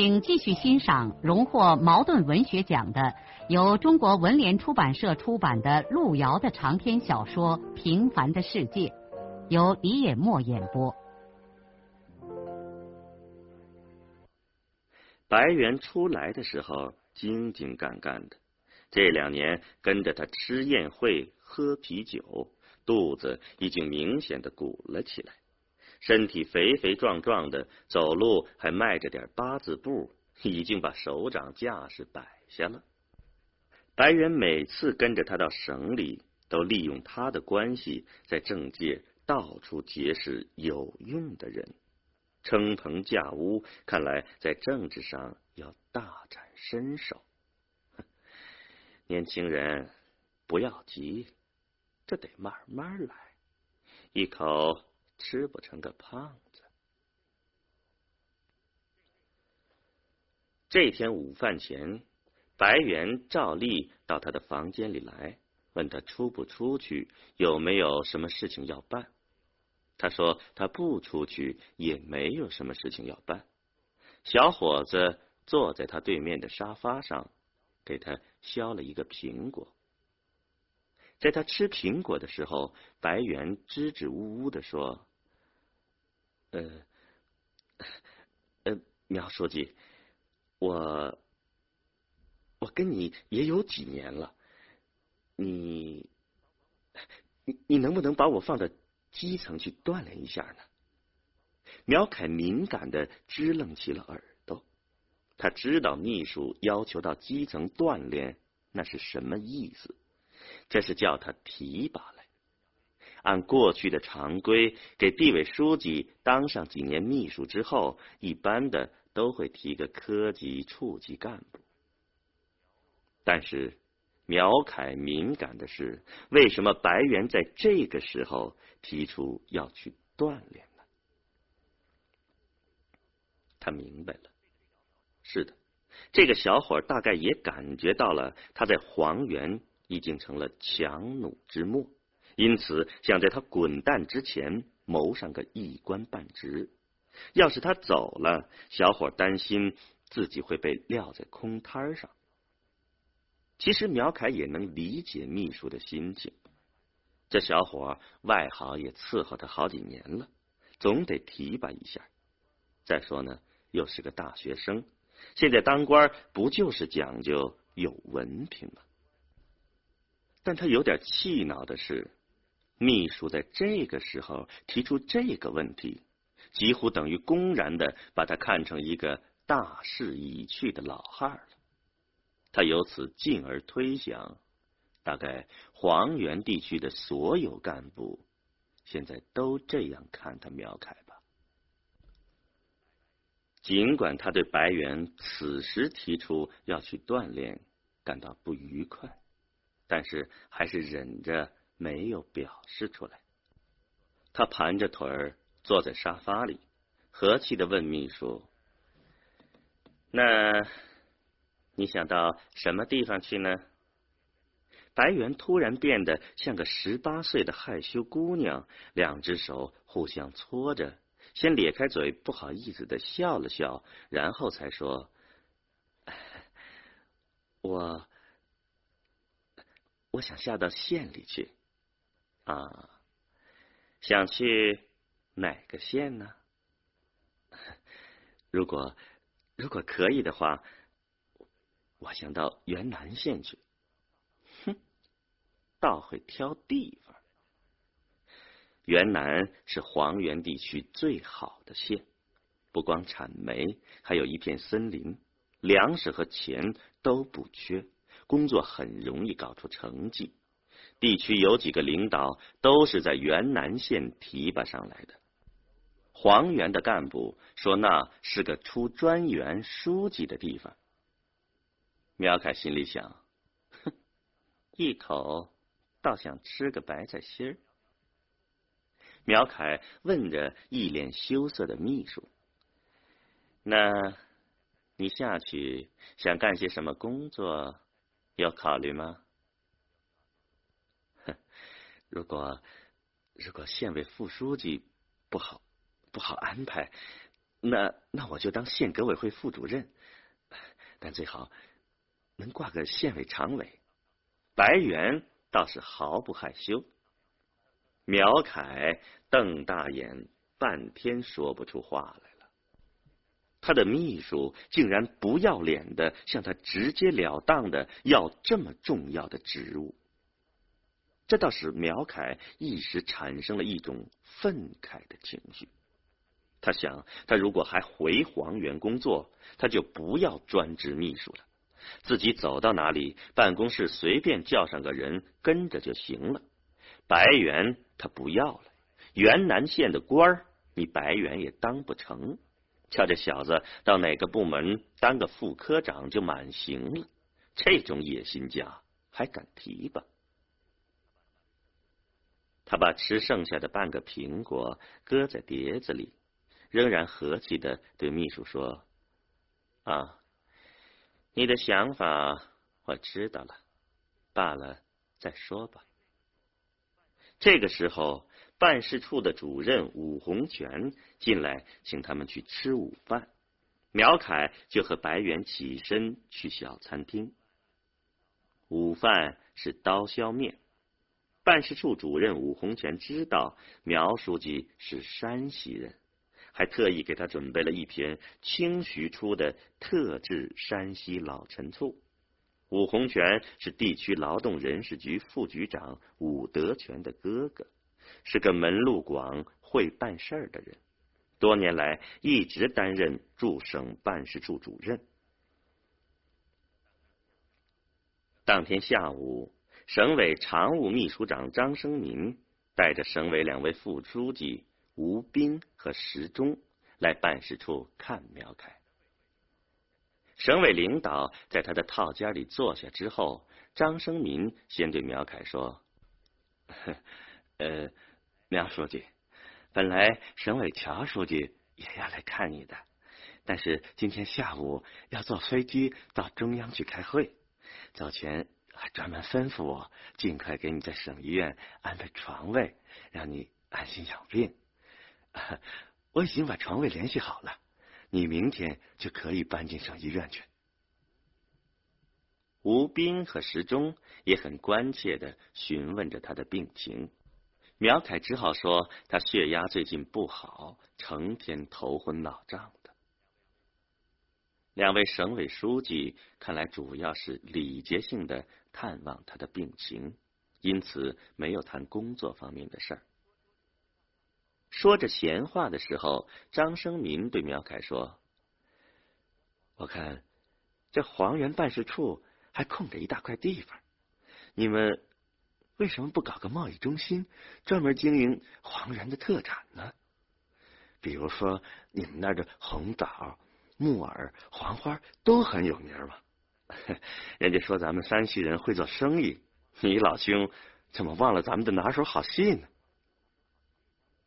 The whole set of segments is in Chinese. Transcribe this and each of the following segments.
请继续欣赏荣获茅盾文学奖的、由中国文联出版社出版的路遥的长篇小说《平凡的世界》，由李野墨演播。白猿出来的时候精精干干的，这两年跟着他吃宴会、喝啤酒，肚子已经明显的鼓了起来。身体肥肥壮壮的，走路还迈着点八字步，已经把手掌架势摆下了。白猿每次跟着他到省里，都利用他的关系，在政界到处结识有用的人，称棚架屋，看来在政治上要大展身手。年轻人，不要急，这得慢慢来，一口。吃不成个胖子。这天午饭前，白猿照例到他的房间里来，问他出不出去，有没有什么事情要办。他说他不出去，也没有什么事情要办。小伙子坐在他对面的沙发上，给他削了一个苹果。在他吃苹果的时候，白猿支支吾吾的说。呃，呃，苗书记，我我跟你也有几年了，你你你能不能把我放到基层去锻炼一下呢？苗凯敏感的支棱起了耳朵，他知道秘书要求到基层锻炼那是什么意思，这是叫他提拔来。按过去的常规，给地委书记当上几年秘书之后，一般的都会提个科级、处级干部。但是苗凯敏感的是，为什么白猿在这个时候提出要去锻炼呢？他明白了，是的，这个小伙大概也感觉到了，他在黄原已经成了强弩之末。因此，想在他滚蛋之前谋上个一官半职。要是他走了，小伙担心自己会被撂在空摊上。其实苗凯也能理解秘书的心情。这小伙外行也伺候他好几年了，总得提拔一下。再说呢，又是个大学生，现在当官不就是讲究有文凭吗？但他有点气恼的是。秘书在这个时候提出这个问题，几乎等于公然的把他看成一个大势已去的老汉了。他由此进而推想，大概黄原地区的所有干部现在都这样看他苗凯吧。尽管他对白猿此时提出要去锻炼感到不愉快，但是还是忍着。没有表示出来。他盘着腿儿坐在沙发里，和气的问秘书：“那你想到什么地方去呢？”白猿突然变得像个十八岁的害羞姑娘，两只手互相搓着，先咧开嘴，不好意思的笑了笑，然后才说：“我我想下到县里去。”啊，想去哪个县呢？如果如果可以的话，我想到元南县去。哼，倒会挑地方。元南是黄原地区最好的县，不光产煤，还有一片森林，粮食和钱都不缺，工作很容易搞出成绩。地区有几个领导都是在原南县提拔上来的。黄原的干部说那是个出专员书记的地方。苗凯心里想：哼，一口倒想吃个白菜心儿。苗凯问着一脸羞涩的秘书：“那你下去想干些什么工作？有考虑吗？”如果如果县委副书记不好。不好安排，那那我就当县革委会副主任，但最好能挂个县委常委。白猿倒是毫不害羞，苗凯瞪大眼，半天说不出话来了。他的秘书竟然不要脸的向他直截了当的要这么重要的职务，这倒使苗凯一时产生了一种愤慨的情绪。他想，他如果还回黄原工作，他就不要专职秘书了，自己走到哪里，办公室随便叫上个人跟着就行了。白猿他不要了，原南县的官儿，你白猿也当不成。瞧这小子到哪个部门当个副科长就满行了，这种野心家还敢提拔？他把吃剩下的半个苹果搁在碟子里。仍然和气的对秘书说：“啊，你的想法我知道了，罢了，再说吧。”这个时候，办事处的主任武洪全进来，请他们去吃午饭。苗凯就和白猿起身去小餐厅。午饭是刀削面。办事处主任武洪全知道苗书记是山西人。还特意给他准备了一瓶清徐出的特制山西老陈醋。武洪全是地区劳动人事局副局长武德全的哥哥，是个门路广、会办事儿的人，多年来一直担任驻省办事处主任。当天下午，省委常务秘书长张生民带着省委两位副书记。吴斌和石忠来办事处看苗凯。省委领导在他的套间里坐下之后，张生民先对苗凯说：“呃，苗书记，本来省委乔书记也要来看你的，但是今天下午要坐飞机到中央去开会，走前还专门吩咐我尽快给你在省医院安排床位，让你安心养病。”我已经把床位联系好了，你明天就可以搬进省医院去。吴斌和时钟也很关切的询问着他的病情，苗凯只好说他血压最近不好，成天头昏脑胀的。两位省委书记看来主要是礼节性的探望他的病情，因此没有谈工作方面的事儿。说着闲话的时候，张生民对苗凯说：“我看这黄原办事处还空着一大块地方，你们为什么不搞个贸易中心，专门经营黄原的特产呢？比如说你们那儿的红枣、木耳、黄花都很有名吧。人家说咱们山西人会做生意，你老兄怎么忘了咱们的拿手好戏呢？”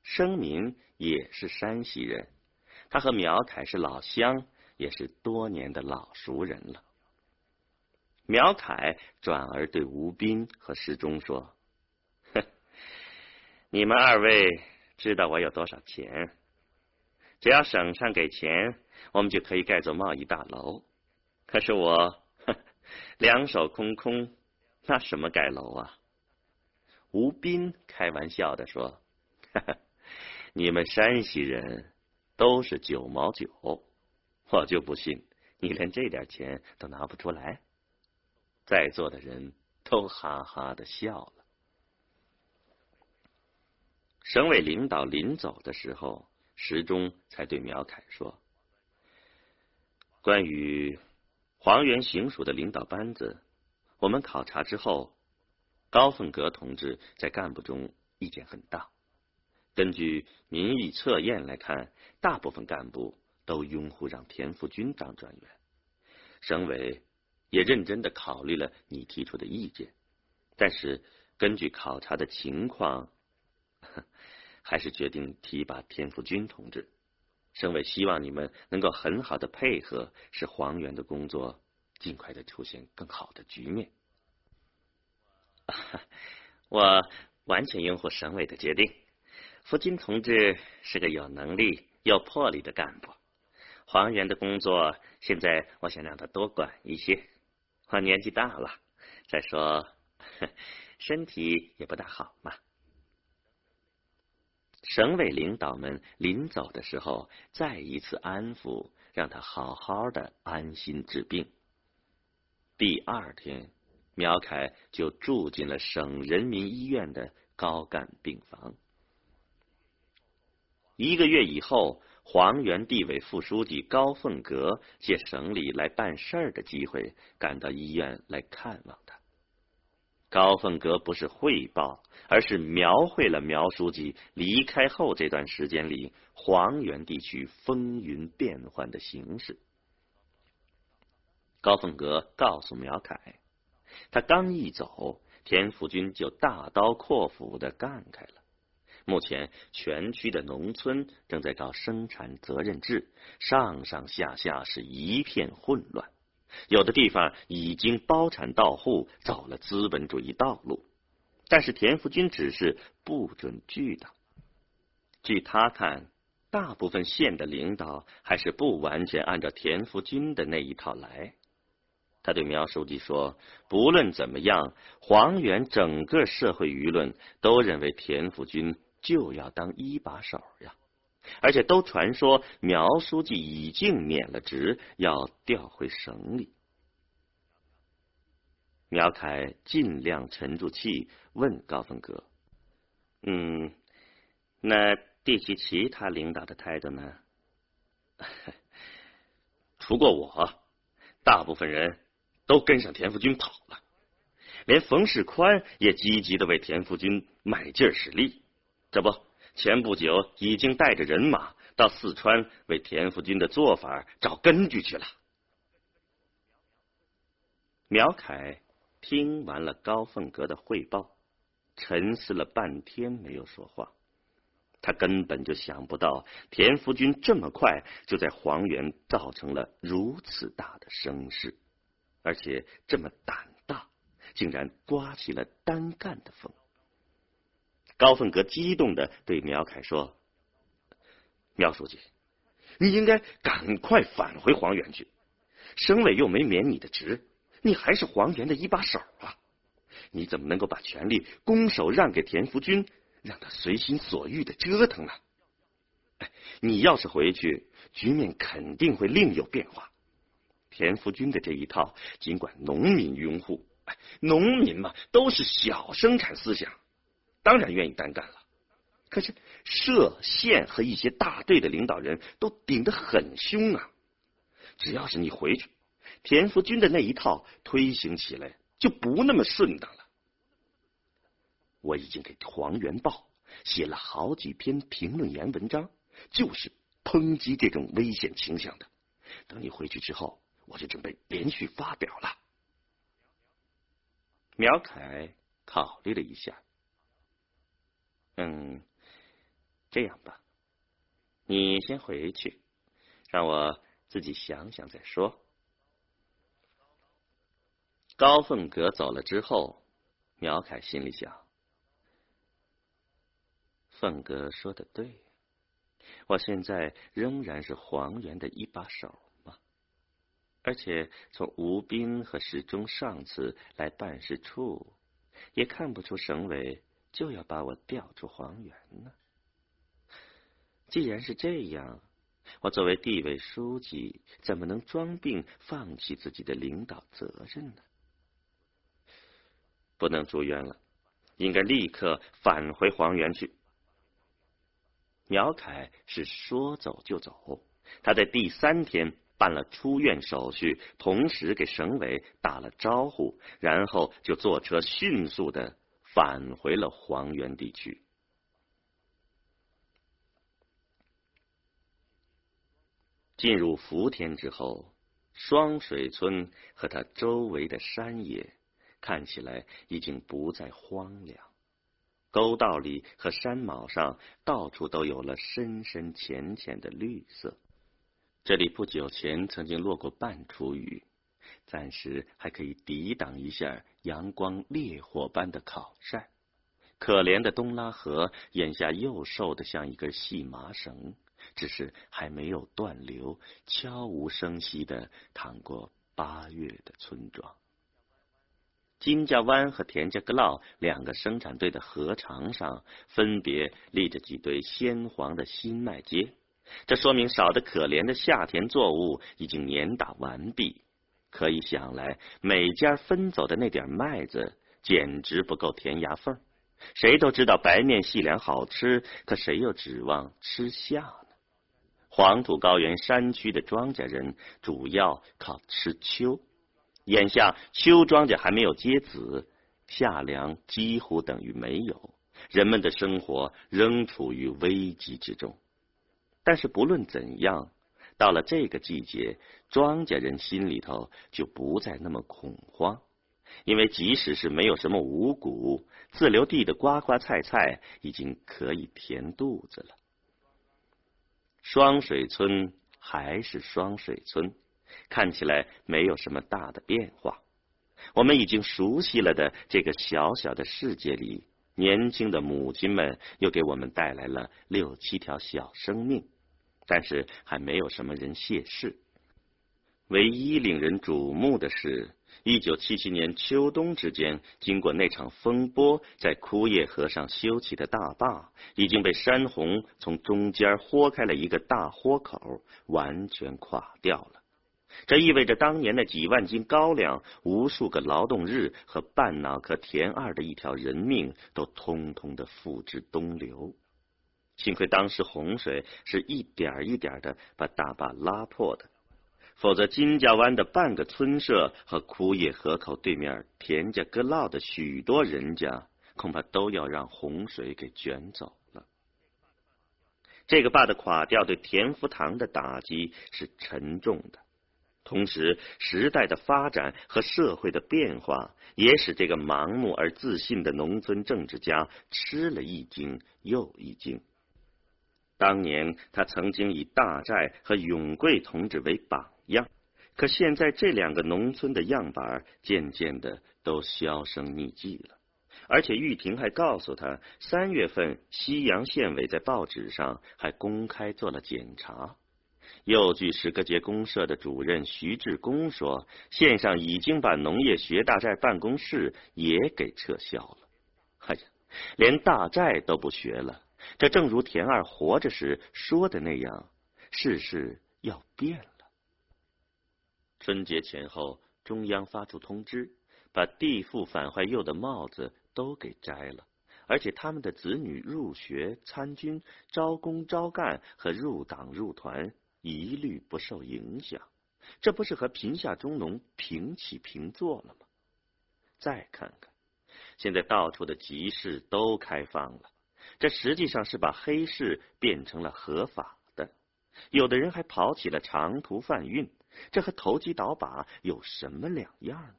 生民也是山西人，他和苗凯是老乡，也是多年的老熟人了。苗凯转而对吴斌和石忠说：“哼，你们二位知道我有多少钱？只要省上给钱，我们就可以盖座贸易大楼。可是我两手空空，那什么盖楼啊？”吴斌开玩笑的说：“哈哈。”你们山西人都是九毛九，我就不信你连这点钱都拿不出来。在座的人都哈哈的笑了。省委领导临走的时候，石钟才对苗凯说：“关于黄原行署的领导班子，我们考察之后，高凤阁同志在干部中意见很大。”根据民意测验来看，大部分干部都拥护让田福军当专员。省委也认真的考虑了你提出的意见，但是根据考察的情况，还是决定提拔田福军同志。省委希望你们能够很好的配合，使黄源的工作尽快的出现更好的局面。我完全拥护省委的决定。福金同志是个有能力、有魄力的干部。黄源的工作，现在我想让他多管一些。我年纪大了，再说 身体也不大好嘛。省委领导们临走的时候，再一次安抚，让他好好的安心治病。第二天，苗凯就住进了省人民医院的高干病房。一个月以后，黄原地委副书记高凤阁借省里来办事儿的机会，赶到医院来看望他。高凤阁不是汇报，而是描绘了苗书记离开后这段时间里黄原地区风云变幻的形势。高凤阁告诉苗凯，他刚一走，田福军就大刀阔斧的干开了。目前全区的农村正在搞生产责任制，上上下下是一片混乱。有的地方已经包产到户，走了资本主义道路，但是田福军指示不准聚的。据他看，大部分县的领导还是不完全按照田福军的那一套来。他对苗书记说：“不论怎么样，黄原整个社会舆论都认为田福军就要当一把手呀。”而且都传说苗书记已经免了职，要调回省里。苗凯尽量沉住气，问高凤阁：“嗯，那地区其他领导的态度呢？” 除过我，大部分人都跟上田福军跑了，连冯世宽也积极的为田福军买劲使力。这不。前不久已经带着人马到四川为田福军的做法找根据去了。苗凯听完了高凤阁的汇报，沉思了半天没有说话。他根本就想不到田福军这么快就在黄原造成了如此大的声势，而且这么胆大，竟然刮起了单干的风。高凤阁激动的对苗凯说：“苗书记，你应该赶快返回黄原去。省委又没免你的职，你还是黄原的一把手啊！你怎么能够把权力拱手让给田福军，让他随心所欲的折腾呢？你要是回去，局面肯定会另有变化。田福军的这一套，尽管农民拥护，农民嘛，都是小生产思想。”当然愿意单干了，可是社县和一些大队的领导人都顶得很凶啊！只要是你回去，田福军的那一套推行起来就不那么顺当了。我已经给《黄元报》写了好几篇评论员文章，就是抨击这种危险倾向的。等你回去之后，我就准备连续发表了。苗凯考虑了一下。嗯，这样吧，你先回去，让我自己想想再说。高凤阁走了之后，苗凯心里想：凤阁说的对，我现在仍然是黄原的一把手嘛。而且从吴斌和史忠上次来办事处，也看不出省委。就要把我调出黄原呢？既然是这样，我作为地委书记，怎么能装病放弃自己的领导责任呢？不能住院了，应该立刻返回黄原去。苗凯是说走就走，他在第三天办了出院手续，同时给省委打了招呼，然后就坐车迅速的。返回了黄原地区。进入伏天之后，双水村和它周围的山野看起来已经不再荒凉，沟道里和山峁上到处都有了深深浅浅的绿色。这里不久前曾经落过半处雨。暂时还可以抵挡一下阳光烈火般的烤晒。可怜的东拉河眼下又瘦得像一根细麻绳，只是还没有断流，悄无声息的淌过八月的村庄。金家湾和田家阁涝两个生产队的河床上，分别立着几堆鲜黄的新麦秸，这说明少得可怜的夏田作物已经碾打完毕。可以想来，每家分走的那点麦子，简直不够填牙缝。谁都知道白面细粮好吃，可谁又指望吃下呢？黄土高原山区的庄稼人，主要靠吃秋。眼下秋庄稼还没有结籽，夏粮几乎等于没有，人们的生活仍处于危机之中。但是不论怎样，到了这个季节，庄稼人心里头就不再那么恐慌，因为即使是没有什么五谷，自留地的瓜瓜菜菜已经可以填肚子了。双水村还是双水村。看起来没有什么大的变化。我们已经熟悉了的这个小小的世界里，年轻的母亲们又给我们带来了六七条小生命，但是还没有什么人谢世。唯一令人瞩目的是，一九七七年秋冬之间，经过那场风波，在枯叶河上修起的大坝已经被山洪从中间豁开了一个大豁口，完全垮掉了。这意味着当年的几万斤高粱、无数个劳动日和半脑壳田二的一条人命都通通的付之东流。幸亏当时洪水是一点一点的把大坝拉破的，否则金家湾的半个村社和枯叶河口对面田家阁涝的许多人家，恐怕都要让洪水给卷走了。这个坝的垮掉对田福堂的打击是沉重的。同时，时代的发展和社会的变化也使这个盲目而自信的农村政治家吃了一惊又一惊。当年他曾经以大寨和永贵同志为榜样，可现在这两个农村的样板渐渐的都销声匿迹了。而且玉婷还告诉他，三月份西阳县委在报纸上还公开做了检查。又据石各节公社的主任徐志功说，县上已经把农业学大寨办公室也给撤销了。哎呀，连大寨都不学了，这正如田二活着时说的那样，世事要变了。春节前后，中央发出通知，把地富反坏右的帽子都给摘了，而且他们的子女入学、参军、招工、招干和入党入团。一律不受影响，这不是和贫下中农平起平坐了吗？再看看，现在到处的集市都开放了，这实际上是把黑市变成了合法的。有的人还跑起了长途贩运，这和投机倒把有什么两样呢？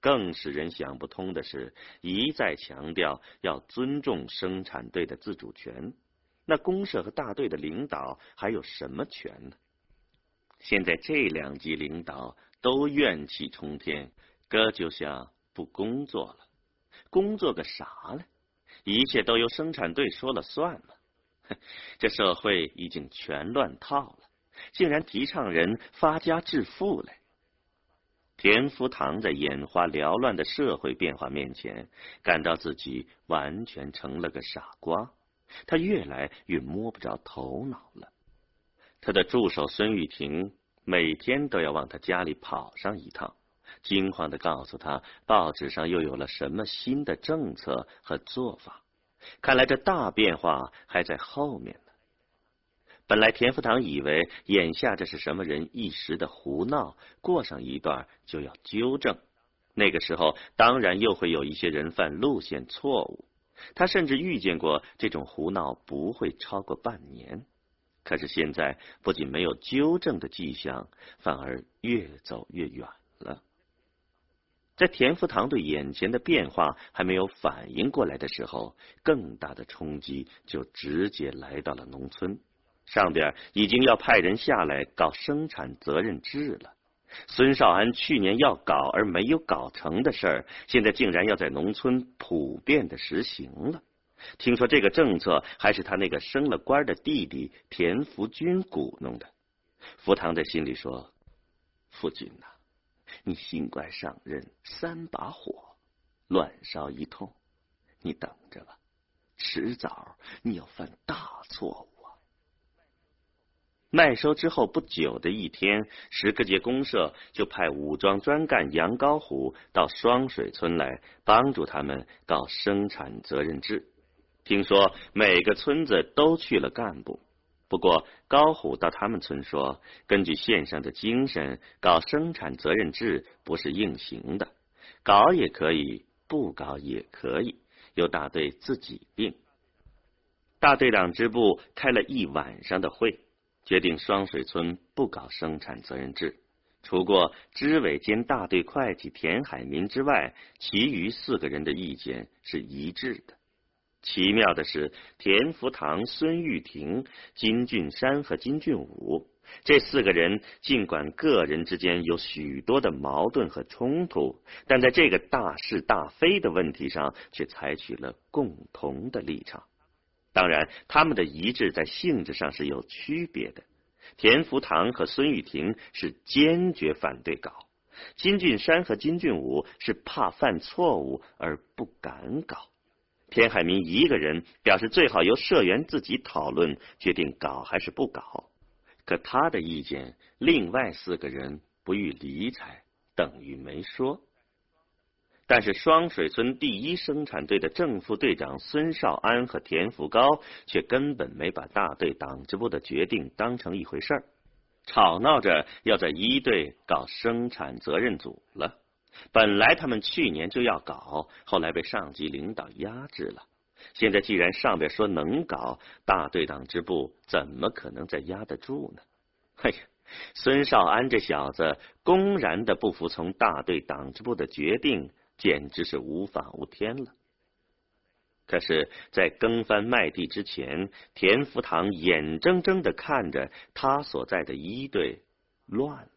更使人想不通的是，一再强调要尊重生产队的自主权。那公社和大队的领导还有什么权呢？现在这两级领导都怨气冲天，哥就想不工作了，工作个啥呢？一切都由生产队说了算吗？这社会已经全乱套了，竟然提倡人发家致富嘞！田福堂在眼花缭乱的社会变化面前，感到自己完全成了个傻瓜。他越来越摸不着头脑了。他的助手孙玉婷每天都要往他家里跑上一趟，惊慌的告诉他，报纸上又有了什么新的政策和做法。看来这大变化还在后面呢。本来田福堂以为，眼下这是什么人一时的胡闹，过上一段就要纠正，那个时候当然又会有一些人犯路线错误。他甚至预见过这种胡闹不会超过半年，可是现在不仅没有纠正的迹象，反而越走越远了。在田福堂对眼前的变化还没有反应过来的时候，更大的冲击就直接来到了农村。上边已经要派人下来搞生产责任制了。孙少安去年要搞而没有搞成的事儿，现在竟然要在农村普遍的实行了。听说这个政策还是他那个升了官的弟弟田福军鼓弄的。福堂在心里说：“夫君呐，你新官上任，三把火乱烧一通，你等着吧，迟早你要犯大错误啊。”麦收之后不久的一天，石各界公社就派武装专干杨高虎到双水村来帮助他们搞生产责任制。听说每个村子都去了干部，不过高虎到他们村说，根据县上的精神，搞生产责任制不是硬行的，搞也可以，不搞也可以，由大队自己定。大队党支部开了一晚上的会。决定双水村不搞生产责任制，除过支委兼大队会计田海民之外，其余四个人的意见是一致的。奇妙的是，田福堂、孙玉婷、金俊山和金俊武这四个人，尽管个人之间有许多的矛盾和冲突，但在这个大是大非的问题上，却采取了共同的立场。当然，他们的一致在性质上是有区别的。田福堂和孙玉婷是坚决反对搞，金俊山和金俊武是怕犯错误而不敢搞。田海明一个人表示最好由社员自己讨论决定搞还是不搞，可他的意见另外四个人不予理睬，等于没说。但是双水村第一生产队的正副队长孙少安和田福高却根本没把大队党支部的决定当成一回事儿，吵闹着要在一队搞生产责任组了。本来他们去年就要搞，后来被上级领导压制了。现在既然上边说能搞，大队党支部怎么可能再压得住呢？哎呀，孙少安这小子公然的不服从大队党支部的决定。简直是无法无天了。可是，在耕翻麦地之前，田福堂眼睁睁的看着他所在的一队乱了。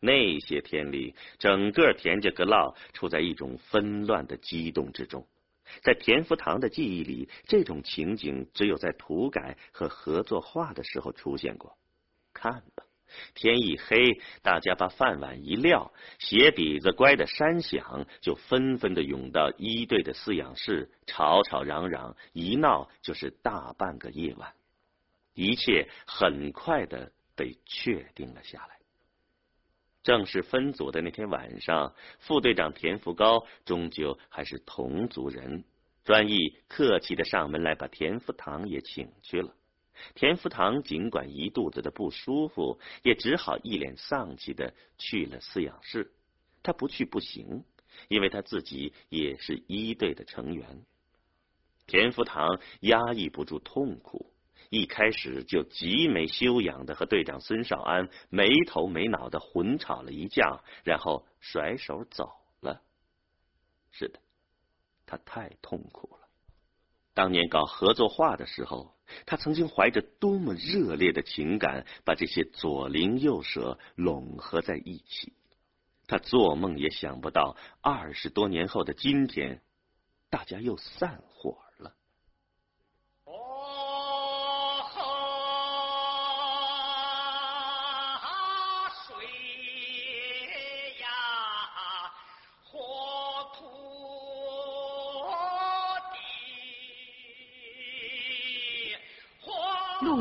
那些天里，整个田家阁老处在一种纷乱的激动之中。在田福堂的记忆里，这种情景只有在土改和合作化的时候出现过。看吧。天一黑，大家把饭碗一撂，鞋底子乖的山响，就纷纷的涌到一队的饲养室，吵吵嚷嚷，一闹就是大半个夜晚。一切很快的被确定了下来。正式分组的那天晚上，副队长田福高终究还是同族人，专一客气的上门来把田福堂也请去了。田福堂尽管一肚子的不舒服，也只好一脸丧气的去了饲养室。他不去不行，因为他自己也是一队的成员。田福堂压抑不住痛苦，一开始就极没修养的和队长孙少安没头没脑的混吵了一架，然后甩手走了。是的，他太痛苦了。当年搞合作化的时候。他曾经怀着多么热烈的情感，把这些左邻右舍拢合在一起。他做梦也想不到，二十多年后的今天，大家又散伙。